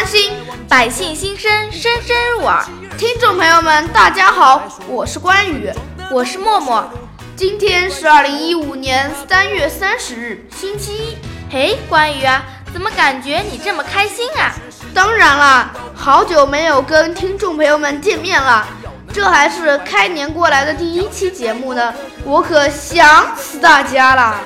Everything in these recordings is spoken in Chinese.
关心，百姓心声声声入耳。听众朋友们，大家好，我是关羽，我是默默。今天是二零一五年三月三十日，星期一。嘿，关羽啊，怎么感觉你这么开心啊？当然啦，好久没有跟听众朋友们见面了，这还是开年过来的第一期节目呢，我可想死大家了。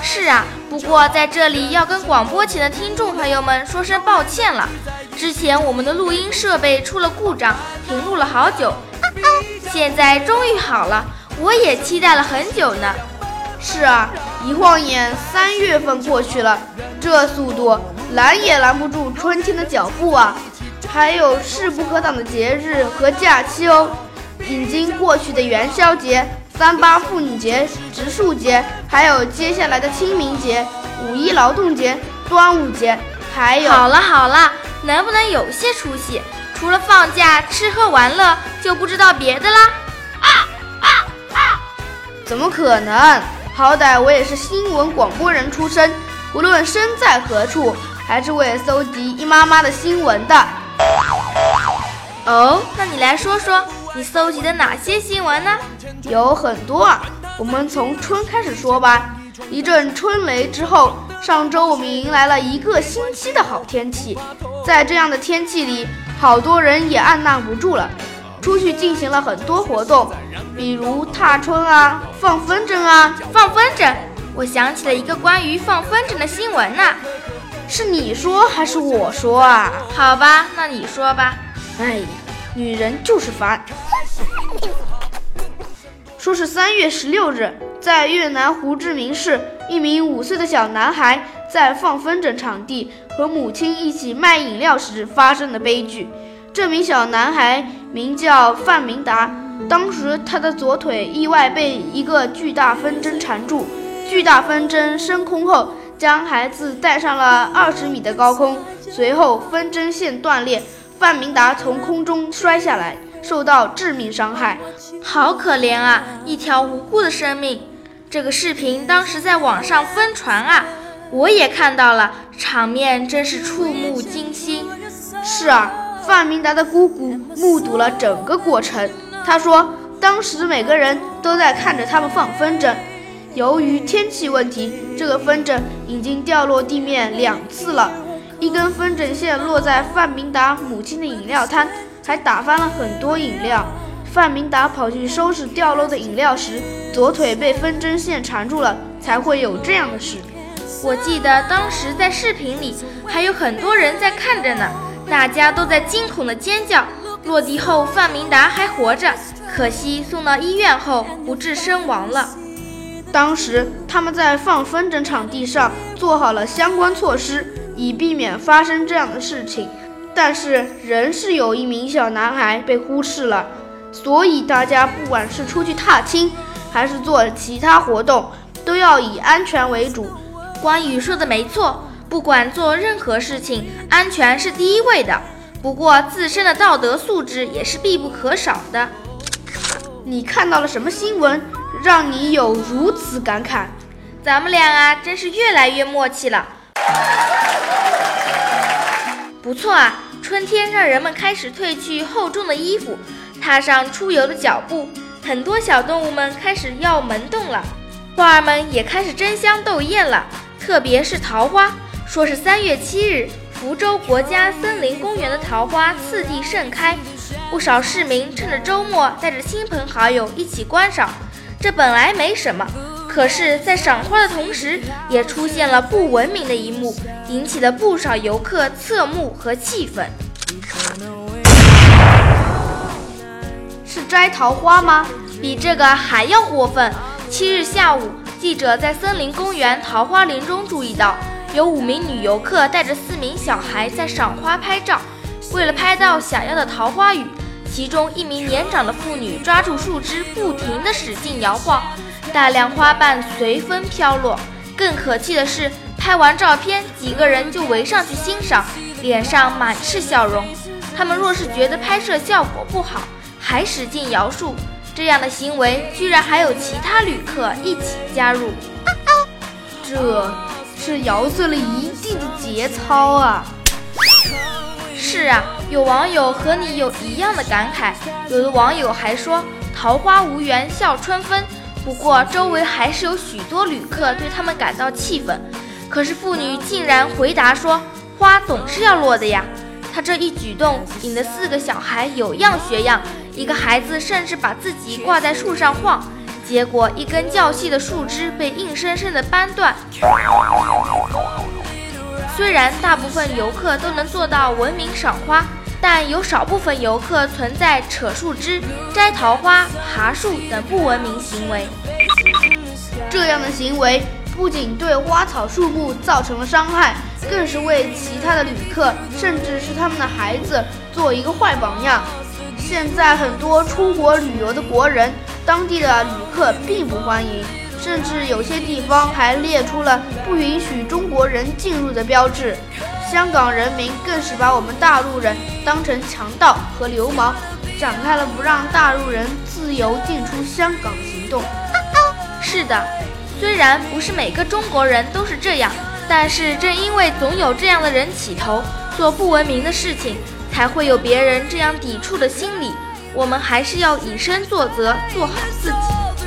是啊，不过在这里要跟广播前的听众朋友们说声抱歉了。之前我们的录音设备出了故障，停录了好久，现在终于好了，我也期待了很久呢。是啊，一晃眼三月份过去了，这速度拦也拦不住春天的脚步啊！还有势不可挡的节日和假期哦，已经过去的元宵节。三八妇女节、植树节，还有接下来的清明节、五一劳动节、端午节，还有……好了好了，能不能有些出息？除了放假、吃喝玩乐，就不知道别的啦？啊啊啊！怎么可能？好歹我也是新闻广播人出身，无论身在何处，还是为了搜集一妈妈的新闻的。哦，那你来说说。你搜集的哪些新闻呢？有很多啊，我们从春开始说吧。一阵春雷之后，上周我们迎来了一个星期的好天气。在这样的天气里，好多人也按捺不住了，出去进行了很多活动，比如踏春啊、放风筝啊。放风筝，我想起了一个关于放风筝的新闻呢。是你说还是我说啊？好吧，那你说吧。哎。女人就是烦。说是三月十六日，在越南胡志明市，一名五岁的小男孩在放风筝场地和母亲一起卖饮料时发生的悲剧。这名小男孩名叫范明达，当时他的左腿意外被一个巨大风筝缠住，巨大风筝升空后将孩子带上了二十米的高空，随后风筝线断裂。范明达从空中摔下来，受到致命伤害，好可怜啊！一条无辜的生命。这个视频当时在网上疯传啊，我也看到了，场面真是触目惊心。是啊，范明达的姑姑目睹了整个过程，她说，当时每个人都在看着他们放风筝。由于天气问题，这个风筝已经掉落地面两次了。一根风筝线落在范明达母亲的饮料摊，还打翻了很多饮料。范明达跑去收拾掉落的饮料时，左腿被风筝线缠住了，才会有这样的事。我记得当时在视频里还有很多人在看着呢，大家都在惊恐的尖叫。落地后，范明达还活着，可惜送到医院后不治身亡了。当时他们在放风筝场地上做好了相关措施。以避免发生这样的事情，但是仍是有一名小男孩被忽视了，所以大家不管是出去踏青，还是做其他活动，都要以安全为主。关羽说的没错，不管做任何事情，安全是第一位的。不过自身的道德素质也是必不可少的。你看到了什么新闻，让你有如此感慨？咱们俩啊，真是越来越默契了。不错啊，春天让人们开始褪去厚重的衣服，踏上出游的脚步。很多小动物们开始要萌动了，花儿们也开始争相斗艳了。特别是桃花，说是三月七日，福州国家森林公园的桃花次第盛开，不少市民趁着周末带着亲朋好友一起观赏。这本来没什么。可是，在赏花的同时，也出现了不文明的一幕，引起了不少游客侧目和气愤。是摘桃花吗？比这个还要过分。七日下午，记者在森林公园桃花林中注意到，有五名女游客带着四名小孩在赏花拍照。为了拍到想要的桃花雨，其中一名年长的妇女抓住树枝，不停地使劲摇晃。大量花瓣随风飘落，更可气的是，拍完照片，几个人就围上去欣赏，脸上满是笑容。他们若是觉得拍摄效果不好，还使劲摇树，这样的行为居然还有其他旅客一起加入。这是摇碎了一地的节操啊！是啊，有网友和你有一样的感慨，有的网友还说“桃花无缘笑春风”。不过周围还是有许多旅客对他们感到气愤。可是妇女竟然回答说：“花总是要落的呀。”她这一举动引得四个小孩有样学样，一个孩子甚至把自己挂在树上晃，结果一根较细的树枝被硬生生的掰断。虽然大部分游客都能做到文明赏花。但有少部分游客存在扯树枝、摘桃花、爬树等不文明行为。这样的行为不仅对花草树木造成了伤害，更是为其他的旅客，甚至是他们的孩子做一个坏榜样。现在很多出国旅游的国人，当地的旅客并不欢迎，甚至有些地方还列出了不允许中国人进入的标志。香港人民更是把我们大陆人当成强盗和流氓，展开了不让大陆人自由进出香港的行动。是的，虽然不是每个中国人都是这样，但是正因为总有这样的人起头做不文明的事情，才会有别人这样抵触的心理。我们还是要以身作则，做好自己。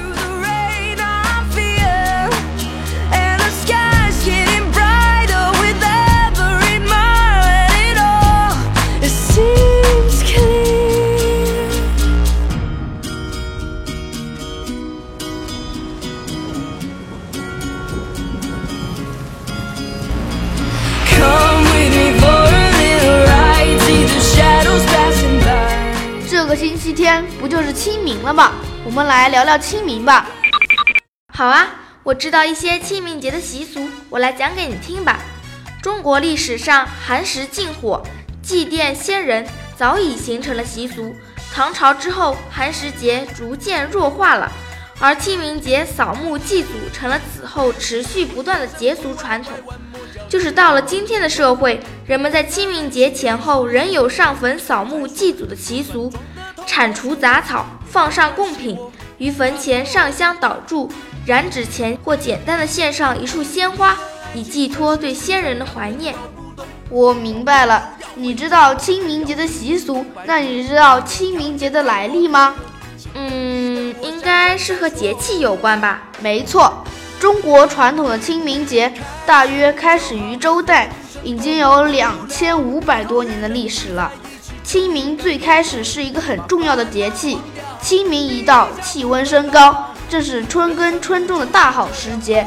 行了吧？我们来聊聊清明吧。好啊，我知道一些清明节的习俗，我来讲给你听吧。中国历史上寒食禁火、祭奠先人早已形成了习俗。唐朝之后，寒食节逐渐弱化了，而清明节扫墓祭祖成了此后持续不断的节俗传统。就是到了今天的社会，人们在清明节前后仍有上坟扫墓祭祖的习俗。铲除杂草，放上贡品，于坟前上香祷祝，燃纸钱或简单的献上一束鲜花，以寄托对先人的怀念。我明白了，你知道清明节的习俗，那你知道清明节的来历吗？嗯，应该是和节气有关吧。没错，中国传统的清明节大约开始于周代，已经有两千五百多年的历史了。清明最开始是一个很重要的节气，清明一到，气温升高，正是春耕春种的大好时节。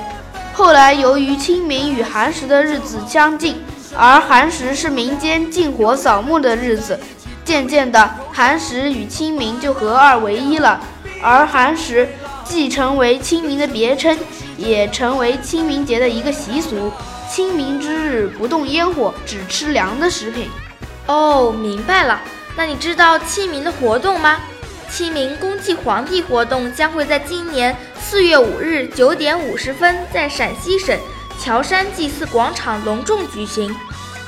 后来由于清明与寒食的日子相近，而寒食是民间禁火扫墓的日子，渐渐的，寒食与清明就合二为一了。而寒食既成为清明的别称，也成为清明节的一个习俗。清明之日不动烟火，只吃凉的食品。哦，明白了。那你知道清明的活动吗？清明公祭皇帝活动将会在今年四月五日九点五十分在陕西省乔山祭祀广场隆重举行。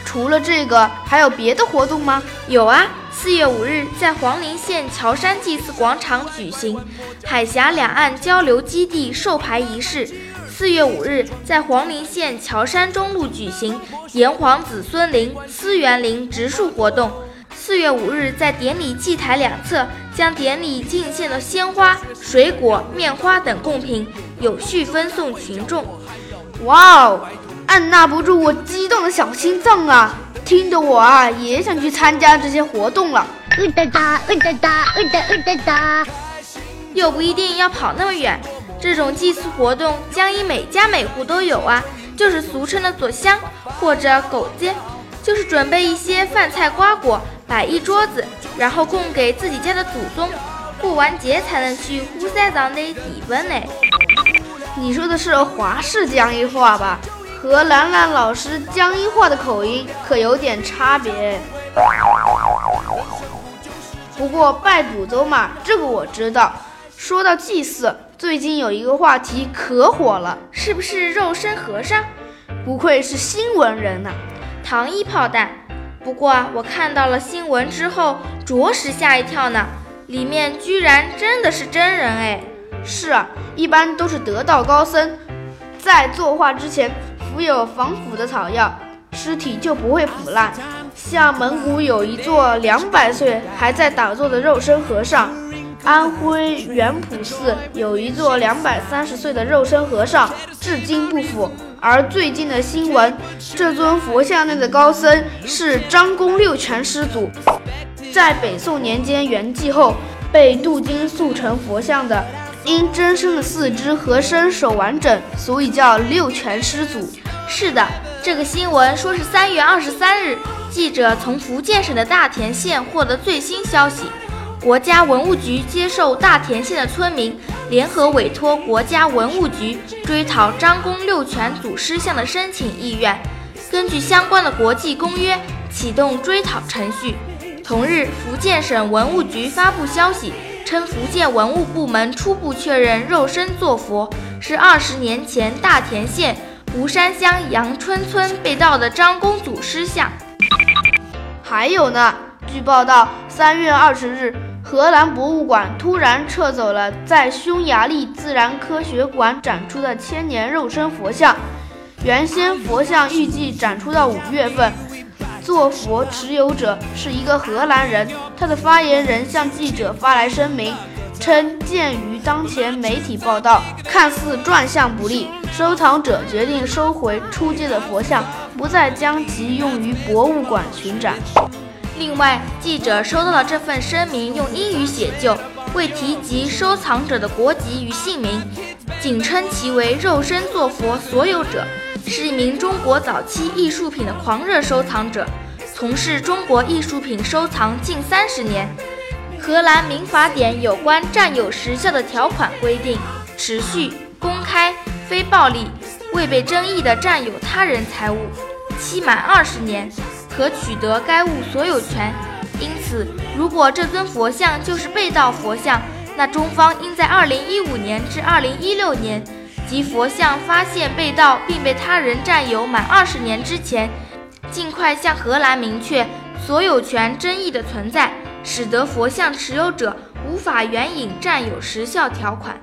除了这个，还有别的活动吗？有啊，四月五日在黄陵县乔山祭祀广场举行海峡两岸交流基地授牌仪式。四月五日，在黄陵县乔山中路举行炎黄子孙陵、思源陵植树活动。四月五日，在典礼祭台两侧，将典礼进献的鲜花、水果、面花等贡品有序分送群众。哇哦，按捺不住我激动的小心脏啊！听得我啊也想去参加这些活动了。哒哒哒哒哒哒哒，又不一定要跑那么远。这种祭祀活动江阴每家每户都有啊，就是俗称的左香或者狗街，就是准备一些饭菜瓜果摆一桌子，然后供给自己家的祖宗，过完节才能去呼三藏的地分呢。你说的是华氏江阴话吧？和兰兰老师江阴话的口音可有点差别。不过拜祖宗嘛，这个我知道。说到祭祀。最近有一个话题可火了，是不是肉身和尚？不愧是新闻人呐，糖衣炮弹。不过啊我看到了新闻之后，着实吓一跳呢，里面居然真的是真人哎！是啊，一般都是得道高僧，在作画之前服有防腐的草药，尸体就不会腐烂。像蒙古有一座两百岁还在打坐的肉身和尚，安徽元普寺有一座两百三十岁的肉身和尚，至今不腐。而最近的新闻，这尊佛像内的高僧是张公六全师祖，在北宋年间圆寂后被镀金塑成佛像的，因真身的四肢和身手完整，所以叫六全师祖。是的，这个新闻说是三月二十三日。记者从福建省的大田县获得最新消息，国家文物局接受大田县的村民联合委托国家文物局追讨张公六全祖师像的申请意愿，根据相关的国际公约启动追讨程序。同日，福建省文物局发布消息称，福建文物部门初步确认肉身坐佛是二十年前大田县吴山乡杨春村被盗的张公祖师像。还有呢，据报道，三月二十日，荷兰博物馆突然撤走了在匈牙利自然科学馆展出的千年肉身佛像。原先佛像预计展出到五月份。做佛持有者是一个荷兰人，他的发言人向记者发来声明，称鉴于当前媒体报道，看似转向不利，收藏者决定收回出借的佛像。不再将其用于博物馆巡展。另外，记者收到了这份声明，用英语写就，未提及收藏者的国籍与姓名，仅称其为“肉身坐佛所有者”，是一名中国早期艺术品的狂热收藏者，从事中国艺术品收藏近三十年。荷兰民法典有关占有时效的条款规定，持续、公开、非暴力。未被争议的占有他人财物，期满二十年，可取得该物所有权。因此，如果这尊佛像就是被盗佛像，那中方应在二零一五年至二零一六年，即佛像发现被盗并被他人占有满二十年之前，尽快向荷兰明确所有权争议的存在，使得佛像持有者无法援引占有时效条款。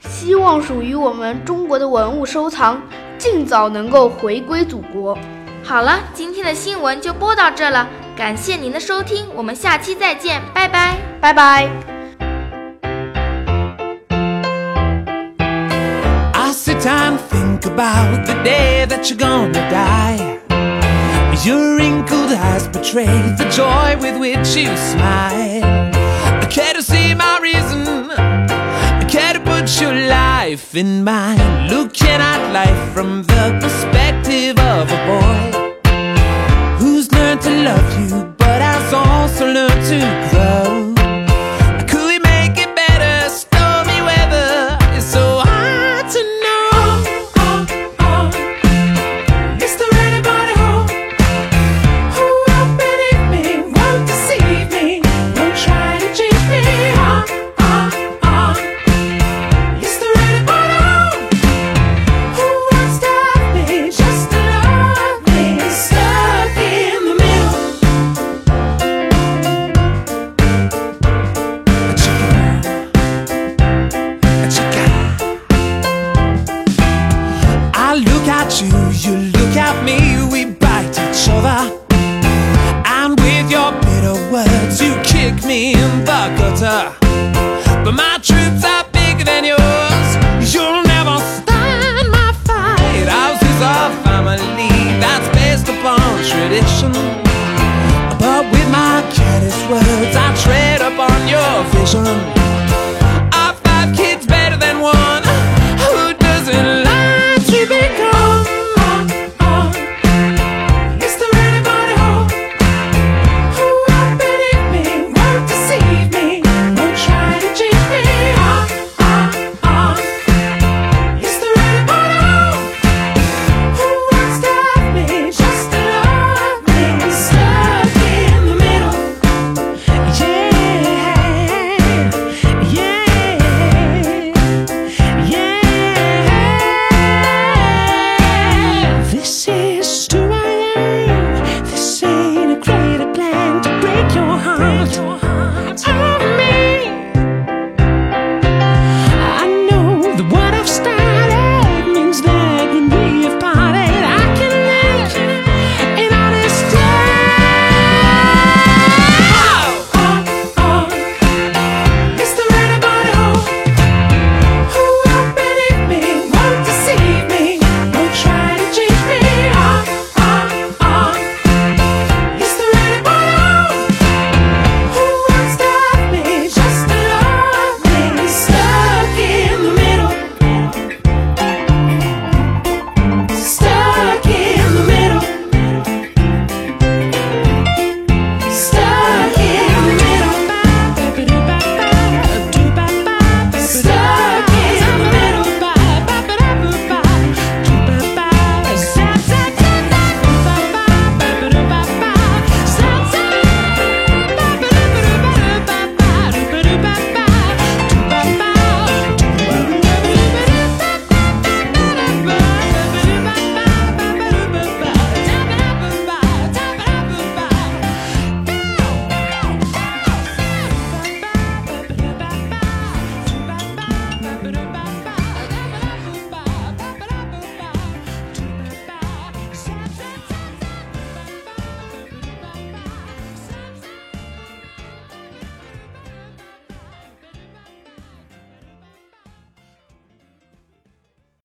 希望属于我们中国的文物收藏尽早能够回归祖国。好了，今天的新闻就播到这了，感谢您的收听，我们下期再见，拜拜，拜拜。your life in mine Looking at life from the perspective of a boy Who's learned to love you but has also learned to grow But my troops are bigger than yours. You'll never stand my fight. Ours is a family that's based upon tradition. But with my careless words, I tread upon your vision.